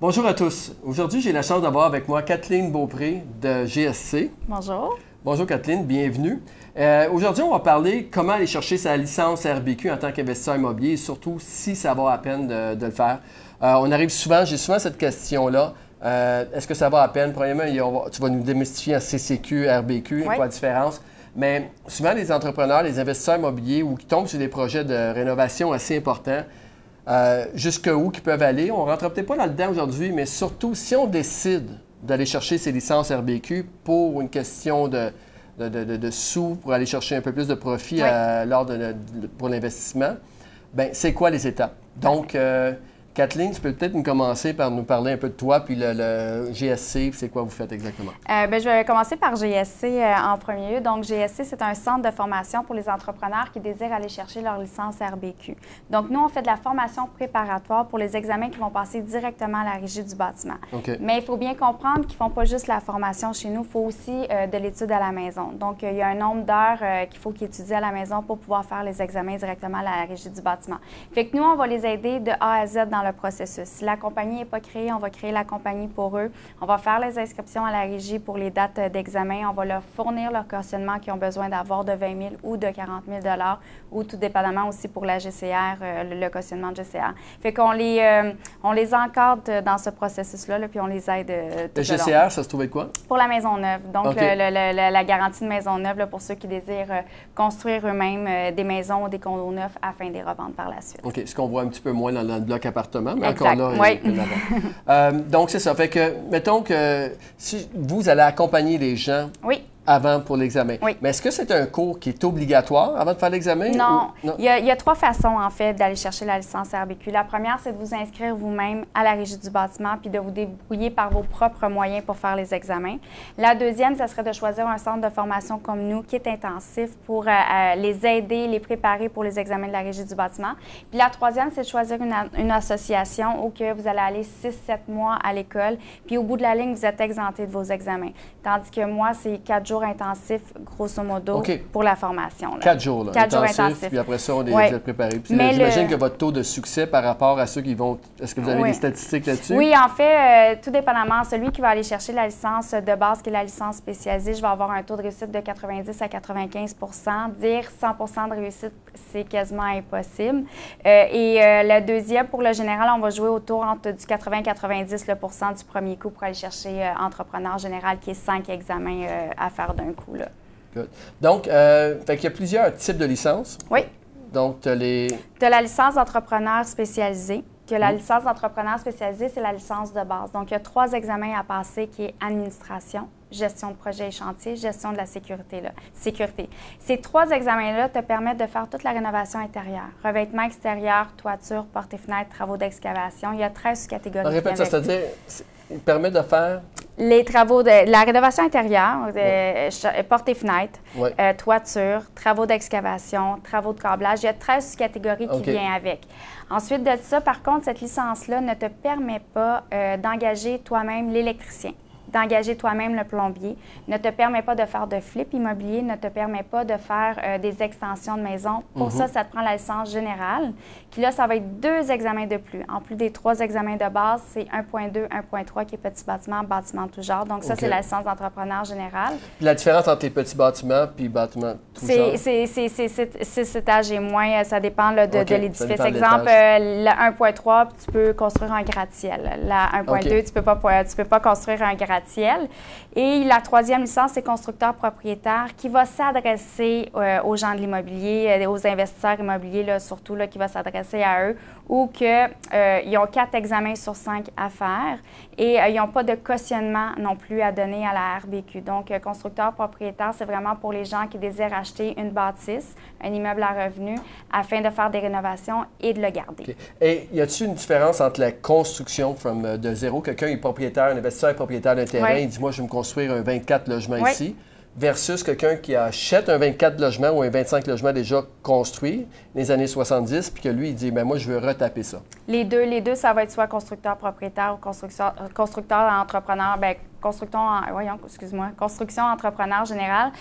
Bonjour à tous. Aujourd'hui, j'ai la chance d'avoir avec moi Kathleen Beaupré de GSC. Bonjour. Bonjour Kathleen, bienvenue. Euh, aujourd'hui, on va parler comment aller chercher sa licence RBQ en tant qu'investisseur immobilier, surtout si ça vaut la peine de, le faire. Euh, on arrive souvent, j'ai souvent cette question-là. Euh, est-ce que ça vaut la peine? Premièrement, tu vas nous démystifier un CCQ, RBQ, quoi la différence? Mais souvent, les entrepreneurs, les investisseurs immobiliers ou qui tombent sur des projets de rénovation assez importants, euh, jusqu'où ils peuvent aller. On ne rentre peut-être pas dans le dedans aujourd'hui, mais surtout, si on décide d'aller chercher ces licences RBQ pour une question de, de, sous, pour aller chercher un peu plus de profit euh, lors de, pour l'investissement, ben c'est quoi les étapes? Donc, euh, Kathleen, tu peux peut-être nous commencer par nous parler un peu de toi, puis le, GSC, c'est quoi vous faites exactement? Euh, ben, je vais commencer par GSC euh, en premier lieu. Donc, GSC, c'est un centre de formation pour les entrepreneurs qui désirent aller chercher leur licence RBQ. Donc, nous, on fait de la formation préparatoire pour les examens qui vont passer directement à la régie du bâtiment. Mais il faut bien comprendre qu'ils ne font pas juste la formation chez nous, il faut aussi euh, de l'étude à la maison. Donc, il y a un nombre d'heures qu'il faut qu'ils étudient à la maison pour pouvoir faire les examens directement à la régie du bâtiment. Fait que nous, on va les aider de A à Z dans le processus. Si la compagnie n'est pas créée, on va créer la compagnie pour eux. On va faire les inscriptions à la régie pour les dates d'examen. On va leur fournir leur cautionnement qu'ils ont besoin d'avoir de 20 000 ou de 40 000 ou tout dépendamment aussi pour la GCR, euh, le, cautionnement de GCR. Fait qu'on les, euh, on les encadre dans ce processus-là, puis on les aide. Euh, le GCR, ça se trouvait quoi? Pour la maison neuve. Donc, la garantie de maison neuve pour ceux qui désirent construire eux-mêmes des maisons ou des condos neufs afin de les revendre par la suite. OK. Ce qu'on voit un petit peu moins dans, le bloc appartement, mais encore là, oui. donc, c'est ça. Fait que, mettons que si vous allez accompagner les gens. Oui avant pour l'examen. Oui. Mais est-ce que c'est un cours qui est obligatoire avant de faire l'examen? Non. Il, y a, trois façons, en fait, d'aller chercher la licence RBQ. La première, c'est de vous inscrire vous-même à la régie du bâtiment puis de vous débrouiller par vos propres moyens pour faire les examens. La deuxième, ça serait de choisir un centre de formation comme nous qui est intensif pour euh, euh, les aider, les préparer pour les examens de la régie du bâtiment. Puis la troisième, c'est de choisir une, une association où que vous allez aller 6-7 mois à l'école. Puis au bout de la ligne, vous êtes exempté de vos examens. Tandis que moi, c'est quatre jours intensif, grosso modo, pour la formation. Quatre jours, là. Quatre jours intensifs. Puis après ça, on est préparé. j'imagine que votre taux de succès par rapport à ceux qui vont. Est-ce que vous avez des statistiques là-dessus? Oui, en fait, euh, tout dépendamment, celui qui va aller chercher la licence de base, qui est la licence spécialisée, je vais avoir un taux de réussite de 90 à 95% Dire 100% de réussite, c'est quasiment impossible. Euh, et euh, le deuxième, pour le général, on va jouer autour entre du 80-90% du premier coup pour aller chercher entrepreneur général, qui est cinq examens à faire d'un coup. Là. Donc, euh, il y a plusieurs types de licences. Oui. Donc, tu as les. Tu as la licence d'entrepreneur spécialisée. Que la licence d'entrepreneur spécialisée, c'est la licence de base. Donc, il y a trois examens à passer qui est administration, gestion de projet et chantier, gestion de la sécurité. Là. sécurité. Ces trois examens-là te permettent de faire toute la rénovation intérieure, revêtement extérieur, toiture, portes et fenêtres, travaux d'excavation. Il y a 13 catégories. répète ça, c'est-à-dire, il permet de faire les travaux de la rénovation intérieure, euh, portes et fenêtres, euh, toiture, travaux d'excavation, travaux de câblage. Il y a 13 catégories qui viennent avec. Ensuite de ça, par contre, cette licence-là ne te permet pas euh, d'engager toi-même l'électricien d'engager toi-même le plombier, ne te permet pas de faire de flip immobilier, ne te permet pas de faire euh, des extensions de maison. Pour mhm. ça, ça te prend la licence générale, qui là, ça va être deux examens de plus. En plus des trois examens de base, c'est 1.2, 1.3 qui est petit bâtiment, bâtiment tout genre. Donc ça, c'est la licence d'entrepreneur général. Puis la différence entre les petits bâtiments puis bâtiments tout genre? C'est cet âge et moins, ça dépend de, de l'édifice. Exemple, euh, la 1.3, tu peux construire un gratte-ciel. La 1.2, tu peux pas, tu peux pas construire un gratte et la troisième licence, c'est constructeur propriétaire qui va s'adresser aux gens de l'immobilier, aux investisseurs immobiliers surtout, là, qui va s'adresser à eux, ou qu'ils ont quatre examens sur cinq à faire et ils n'ont pas de cautionnement non plus à donner à la RBQ. Donc, constructeur propriétaire, c'est vraiment pour les gens qui désirent acheter une bâtisse, un immeuble à revenu, afin de faire des rénovations et de le garder. Et y a-t-il une différence entre la construction de zéro, quelqu'un est propriétaire, un investisseur est propriétaire d'un terrain, il dit Moi, je vais me construire un 24 logements ici, versus quelqu'un qui achète un 24 logements ou un 25 logements déjà construit les années 70, puis que lui, il dit ben moi, je veux retaper ça. Les deux, les deux, ça va être soit constructeur propriétaire ou constructeur, euh, entrepreneur, bien, constructeur, voyons, excuse-moi, construction entrepreneur général.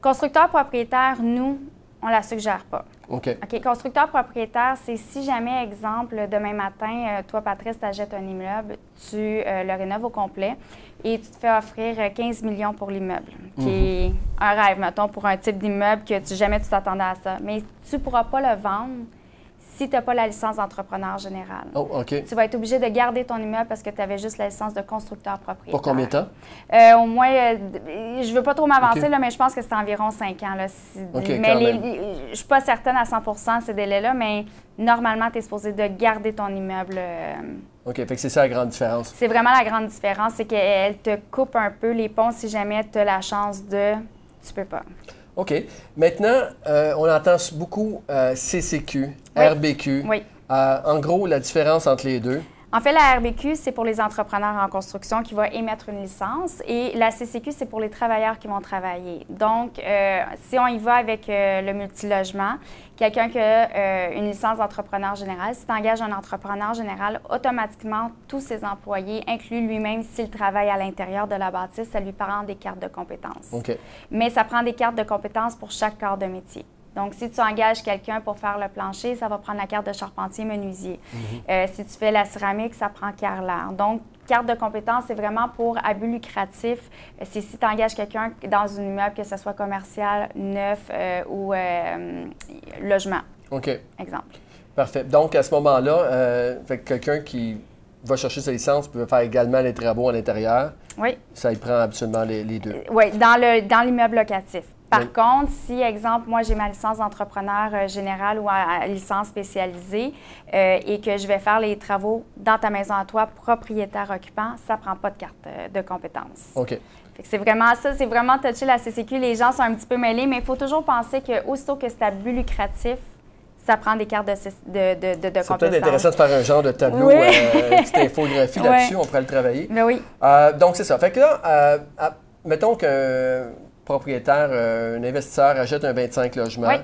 Constructeur propriétaire, nous, on la suggère pas. OK. OK. Constructeur propriétaire, c'est si jamais, exemple, demain matin, euh, toi, Patrice, tu achètes un immeuble, tu euh, le rénoves au complet et tu te fais offrir euh, 15 millions pour l'immeuble, qui est un rêve, mettons, pour un type d'immeuble que tu, jamais tu t'attendais à ça. Mais tu ne pourras pas le vendre si tu n'as pas la licence d'entrepreneur général. Oh, OK. Tu vas être obligé de garder ton immeuble parce que tu avais juste la licence de constructeur propriétaire. Pour combien de temps? Euh, au moins, euh, je veux pas trop m'avancer, mais je pense que c'est environ 5 ans. Là, Si- OK, mais les- je suis pas certaine à 100% ces délais-là, mais normalement, tu es supposé de garder ton immeuble. euh, OK. Fait que c'est ça la grande différence. c'est vraiment la grande différence, c'est qu'elle te coupe un peu les ponts si jamais tu as la chance de. Tu peux pas. OK. Maintenant, euh, on entend beaucoup euh, CCQ, Oui. RBQ. Oui. Euh, en gros, la différence entre les deux. En fait, la RBQ, c'est pour les entrepreneurs en construction qui vont émettre une licence et la CCQ, c'est pour les travailleurs qui vont travailler. Donc, euh, si on y va avec euh, le multilogement, quelqu'un qui a euh, une licence d'entrepreneur général, si tu engages un entrepreneur général, automatiquement, tous ses employés, inclus lui-même s'il travaille à l'intérieur de la bâtisse, ça lui prend des cartes de compétences. OK. Mais ça prend des cartes de compétences pour chaque corps de métier. Donc, si tu engages quelqu'un pour faire le plancher, ça va prendre la carte de charpentier menuisier. Euh, si tu fais la céramique, ça prend carreleur. Donc, carte de compétences, c'est vraiment pour abus lucratif. Euh, C'est si tu engages quelqu'un dans un immeuble, que ce soit commercial, neuf euh, ou euh, logement, OK. exemple. Parfait. Donc, à ce moment-là, quelqu'un qui va chercher sa licence peut faire également les travaux à l'intérieur. Oui. Ça, il prend absolument les, les deux. Oui, dans le dans l'immeuble locatif. Par Oui. contre, si, exemple, moi, j'ai ma licence d'entrepreneur euh, général ou à, à licence spécialisée euh, et que je vais faire les travaux dans ta maison à toi, propriétaire occupant, ça ne prend pas de carte euh, de compétence. OK. Que C'est vraiment ça, c'est vraiment touché la CCQ. Les gens sont un petit peu mêlés, mais il faut toujours penser que aussitôt que c'est à but lucratif, ça prend des cartes de, de, de, de, de C'est peut-être intéressant de faire un genre de tableau, Oui. euh, une petite infographie là-dessus. On pourrait le travailler. Mais oui, Euh, donc, c'est ça. Fait que là, euh, mettons qu'un propriétaire, euh, un investisseur achète un 25 logements, Oui.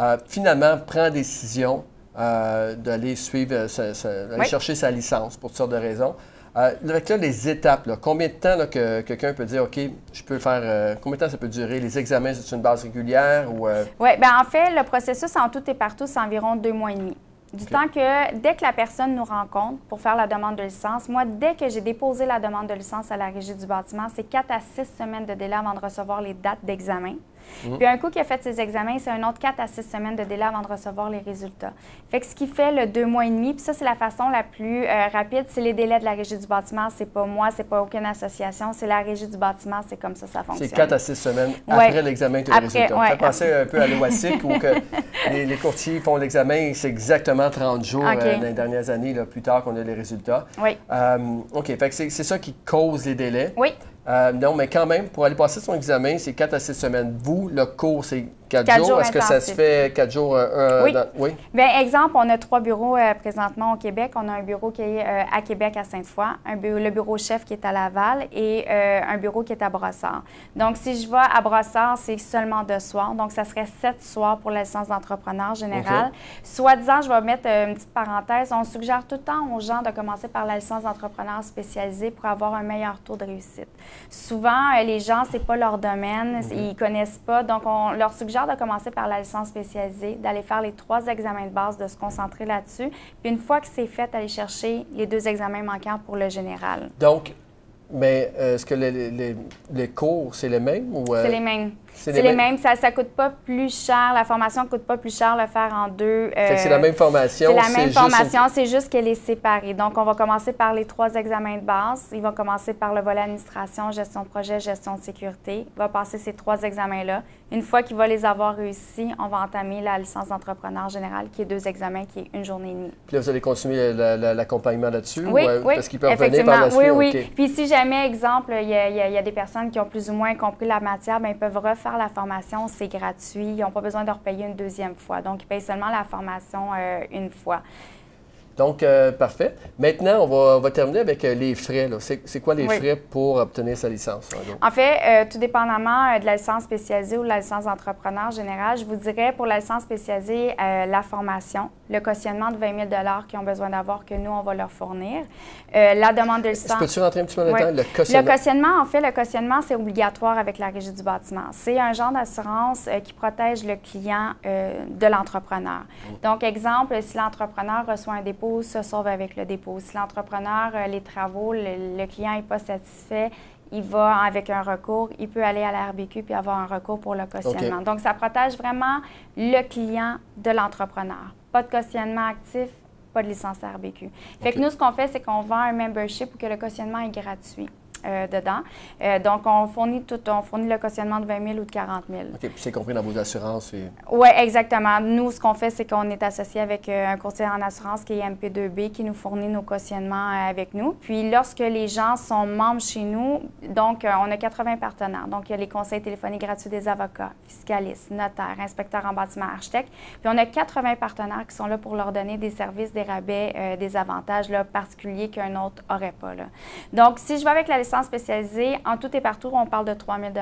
euh, finalement prend décision euh, d'aller suivre, sa- sa- d'aller Oui. chercher sa licence pour toutes sortes de raisons. Avec là, les étapes, là, combien de temps là, que quelqu'un peut dire, OK, je peux faire, combien de temps ça peut durer? Les examens, c'est une base régulière ou... Oui, bien en fait, le processus en tout et partout, c'est environ deux mois et demi. Du temps que, dès que la personne nous rencontre pour faire la demande de licence, moi, dès que j'ai déposé la demande de licence à la régie du bâtiment, c'est quatre à six semaines de délai avant de recevoir les dates d'examen. Puis un coup qu'il a fait ses examens, c'est un autre quatre à six semaines de délai avant de recevoir les résultats. Fait que ce qui fait le deux mois et demi, puis ça, c'est la façon la plus euh, rapide, c'est les délais de la régie du bâtiment. C'est pas moi, c'est pas aucune association, c'est la régie du bâtiment, c'est comme ça ça fonctionne. C'est 4 à 6 semaines Ouais. après l'examen que tu as le Après, résultat. ouais. Ça penser un peu à l'OASIC où que les, les courtiers font l'examen et c'est exactement 30 jours euh, dans les dernières années, là, plus tard qu'on a les résultats. Oui. Euh, OK, fait que c'est ça qui cause les délais. Oui. Euh, non, mais quand même, pour aller passer son examen, c'est 4 à 6 semaines. Vous, le cours, c'est 4, Quatre jours. jours Est-ce que ça se fait 4 jours? euh, un Oui. dans- oui. Bien, exemple, on a trois bureaux euh, présentement au Québec. On a un bureau qui est euh, à Québec, à Sainte-Foy, un le bureau chef qui est à Laval et euh, un bureau qui est à Brossard. Donc, si je vais à Brossard, c'est seulement deux soirs. Donc, ça serait sept soirs pour la licence d'entrepreneur général. Soit disant, je vais mettre euh, une petite parenthèse, on suggère tout le temps aux gens de commencer par la licence d'entrepreneur spécialisée pour avoir un meilleur taux de réussite. Souvent, euh, les gens, c'est pas leur domaine, ils connaissent pas. Donc, on leur suggère de commencer par la licence spécialisée, d'aller faire les trois examens de base, de se concentrer là-dessus. Puis une fois que c'est fait, aller chercher les deux examens manquants pour le général. Donc, mais euh, est-ce que les, les- les- les cours, c'est les mêmes? Ou, euh, C'est les mêmes. C'est les mêmes. Ça ne coûte pas plus cher. La formation ne coûte pas plus cher le faire en deux. C'est euh, la même formation. C'est la même une- formation, c'est juste qu'elle est séparée. Donc, on va commencer par les trois examens de base. Il va commencer par le volet administration, gestion de projet, gestion de sécurité. Il va passer ces trois examens-là. Une fois qu'il va les avoir réussis, on va entamer la licence d'entrepreneur général, qui est deux examens, qui est une journée et demie. Puis là, vous allez continuer la- la- l'accompagnement là-dessus? Oui, ou, euh, oui, Parce qu'ils peuvent effectivement. par la suite? oui, oui. OK. Puis si jamais, exemple, il y, y a des personnes qui ont plus ou moins compris la matière, bien, ils peuvent refaire la formation, c'est gratuit. Ils n'ont pas besoin de repayer une deuxième fois. Donc, ils payent seulement la formation euh, une fois. Donc, euh, parfait. Maintenant, on va, on va terminer avec euh, les frais. C'est quoi les Oui. frais pour obtenir sa licence? en gros? En fait, euh, tout dépendamment de la licence spécialisée ou de la licence d'entrepreneur général, je vous dirais pour la licence spécialisée, euh, la formation, le cautionnement de 20 000 qu'ils ont besoin d'avoir, que nous, on va leur fournir. La demande de licence. peux-tu rentrer un petit peu dans le Oui. temps? Le Le cautionnement. cautionnement, en fait, le cautionnement, c'est obligatoire avec la régie du bâtiment. C'est un genre d'assurance qui protège le client de l'entrepreneur. Donc, exemple, si l'entrepreneur reçoit un dépôt, se sauve avec le dépôt. Si l'entrepreneur, euh, les travaux, le, le client n'est pas satisfait, il va avec un recours, il peut aller à la RBQ puis avoir un recours pour le cautionnement. Donc, ça protège vraiment le client de l'entrepreneur. Pas de cautionnement actif, pas de licence RBQ. Fait que nous, ce qu'on fait, c'est qu'on vend un membership où que le cautionnement est gratuit. Euh, dedans. Euh, donc, on fournit tout, on fournit le cautionnement de 20 000 ou de 40 000. OK, puis c'est compris dans vos assurances. et- Oui, exactement. Nous, ce qu'on fait, c'est qu'on est associé avec euh, un courtier en assurance qui est MP2B qui nous fournit nos cautionnements avec nous. Puis, lorsque les gens sont membres chez nous, donc, on a 80 partenaires. Donc, il y a les conseils téléphoniques gratuits des avocats, fiscalistes, notaires, inspecteurs en bâtiment, architectes. Puis, on a 80 partenaires qui sont là pour leur donner des services, des rabais, euh, des avantages là, particuliers qu'un autre n'aurait pas. Là. Donc, si je vais avec la licence spécialisée, en tout et partout, on parle de 3 000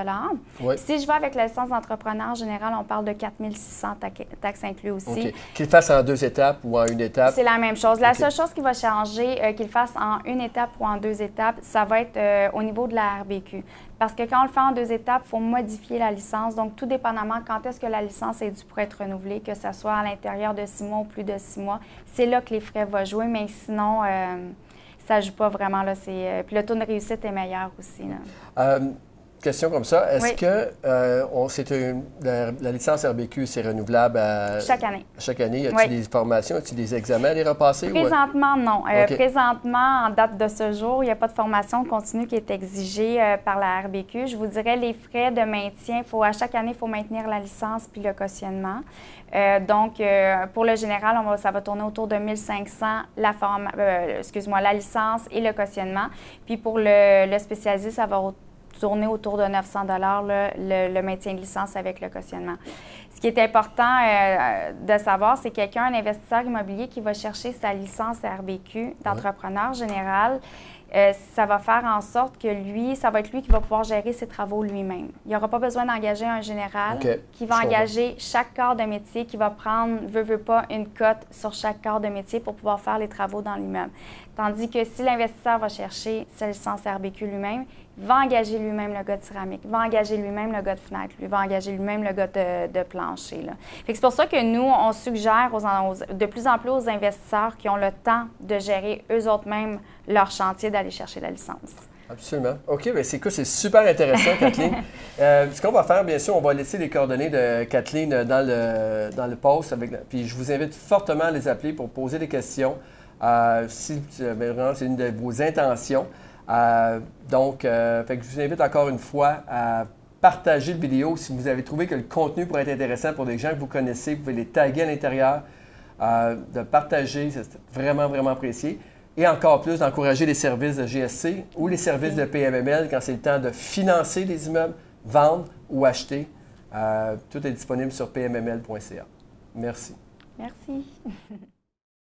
Oui. si je vais avec la licence d'entrepreneur général, on parle de 4 600 taxes inclus aussi. Qu'il fasse en deux étapes ou en une étape? C'est la même chose. La seule chose qui va changer, euh, qu'il fasse en une étape ou en deux étapes, ça va être euh, au niveau de la RBQ. Parce que quand on le fait en deux étapes, il faut modifier la licence. Donc, tout dépendamment quand est-ce que la licence est due pour être renouvelée, que ce soit à l'intérieur de six mois ou plus de six mois, c'est là que les frais vont jouer. Mais sinon, euh, ça joue pas vraiment. Là, euh, puis le taux de réussite est meilleur aussi. là. Euh, question comme ça. Est-ce Oui. que euh, on, une- la, la licence RBQ, c'est renouvelable à- Chaque année. chaque année? Y a-t-il Oui. des formations? Y a-t-il des examens à les repasser? ou- Présentement, non. Euh. Présentement, en date de ce jour, il n'y a pas de formation continue qui est exigée euh, par la RBQ. Je vous dirais les frais de maintien. Faut, à chaque année, il faut maintenir la licence puis le cautionnement. Euh, donc, euh, pour le général, on va, ça va tourner autour de 1500 la euh, excuse-moi, la licence et le cautionnement. Puis pour le, le spécialisé, ça va au- tourner autour de 900 dollars le, le maintien de licence avec le cautionnement. Ce qui est important euh, de savoir, c'est quelqu'un, un investisseur immobilier qui va chercher sa licence RBQ d'entrepreneur général. euh, ça va faire en sorte que lui, ça va être lui qui va pouvoir gérer ses travaux lui-même. Il n'y aura pas besoin d'engager un général qui va engager chaque corps de métier, qui va prendre, veut, veut pas, une cote sur chaque corps de métier pour pouvoir faire les travaux dans l'immeuble. Tandis que si l'investisseur va chercher sa licence RBQ lui-même, va engager lui-même le gars de céramique, va engager lui-même le gars de fenêtre, lui va engager lui-même le gars de, de plancher. là. Fait que c'est pour ça que nous, on suggère aux, aux- de plus en plus aux investisseurs qui ont le temps de gérer eux autres mêmes leur chantier d'aller chercher la licence. Absolument. OK, bien c'est cool, c'est super intéressant, Kathleen. Euh, ce qu'on va faire, bien sûr, on va laisser les coordonnées de Kathleen euh, dans le, dans le post. Avec puis je vous invite fortement à les appeler pour poser des questions. euh, si euh, ben, vraiment c'est une de vos intentions. Euh, donc, euh, je vous invite encore une fois à partager la vidéo si vous avez trouvé que le contenu pourrait être intéressant pour des gens que vous connaissez. Vous pouvez les taguer à l'intérieur, euh, de partager, c'est vraiment, vraiment apprécié. Et encore plus, d'encourager les services de GSC ou les services de PMML quand c'est le temps de financer des immeubles, vendre ou acheter. Tout est disponible sur pmml.ca. Merci. Merci.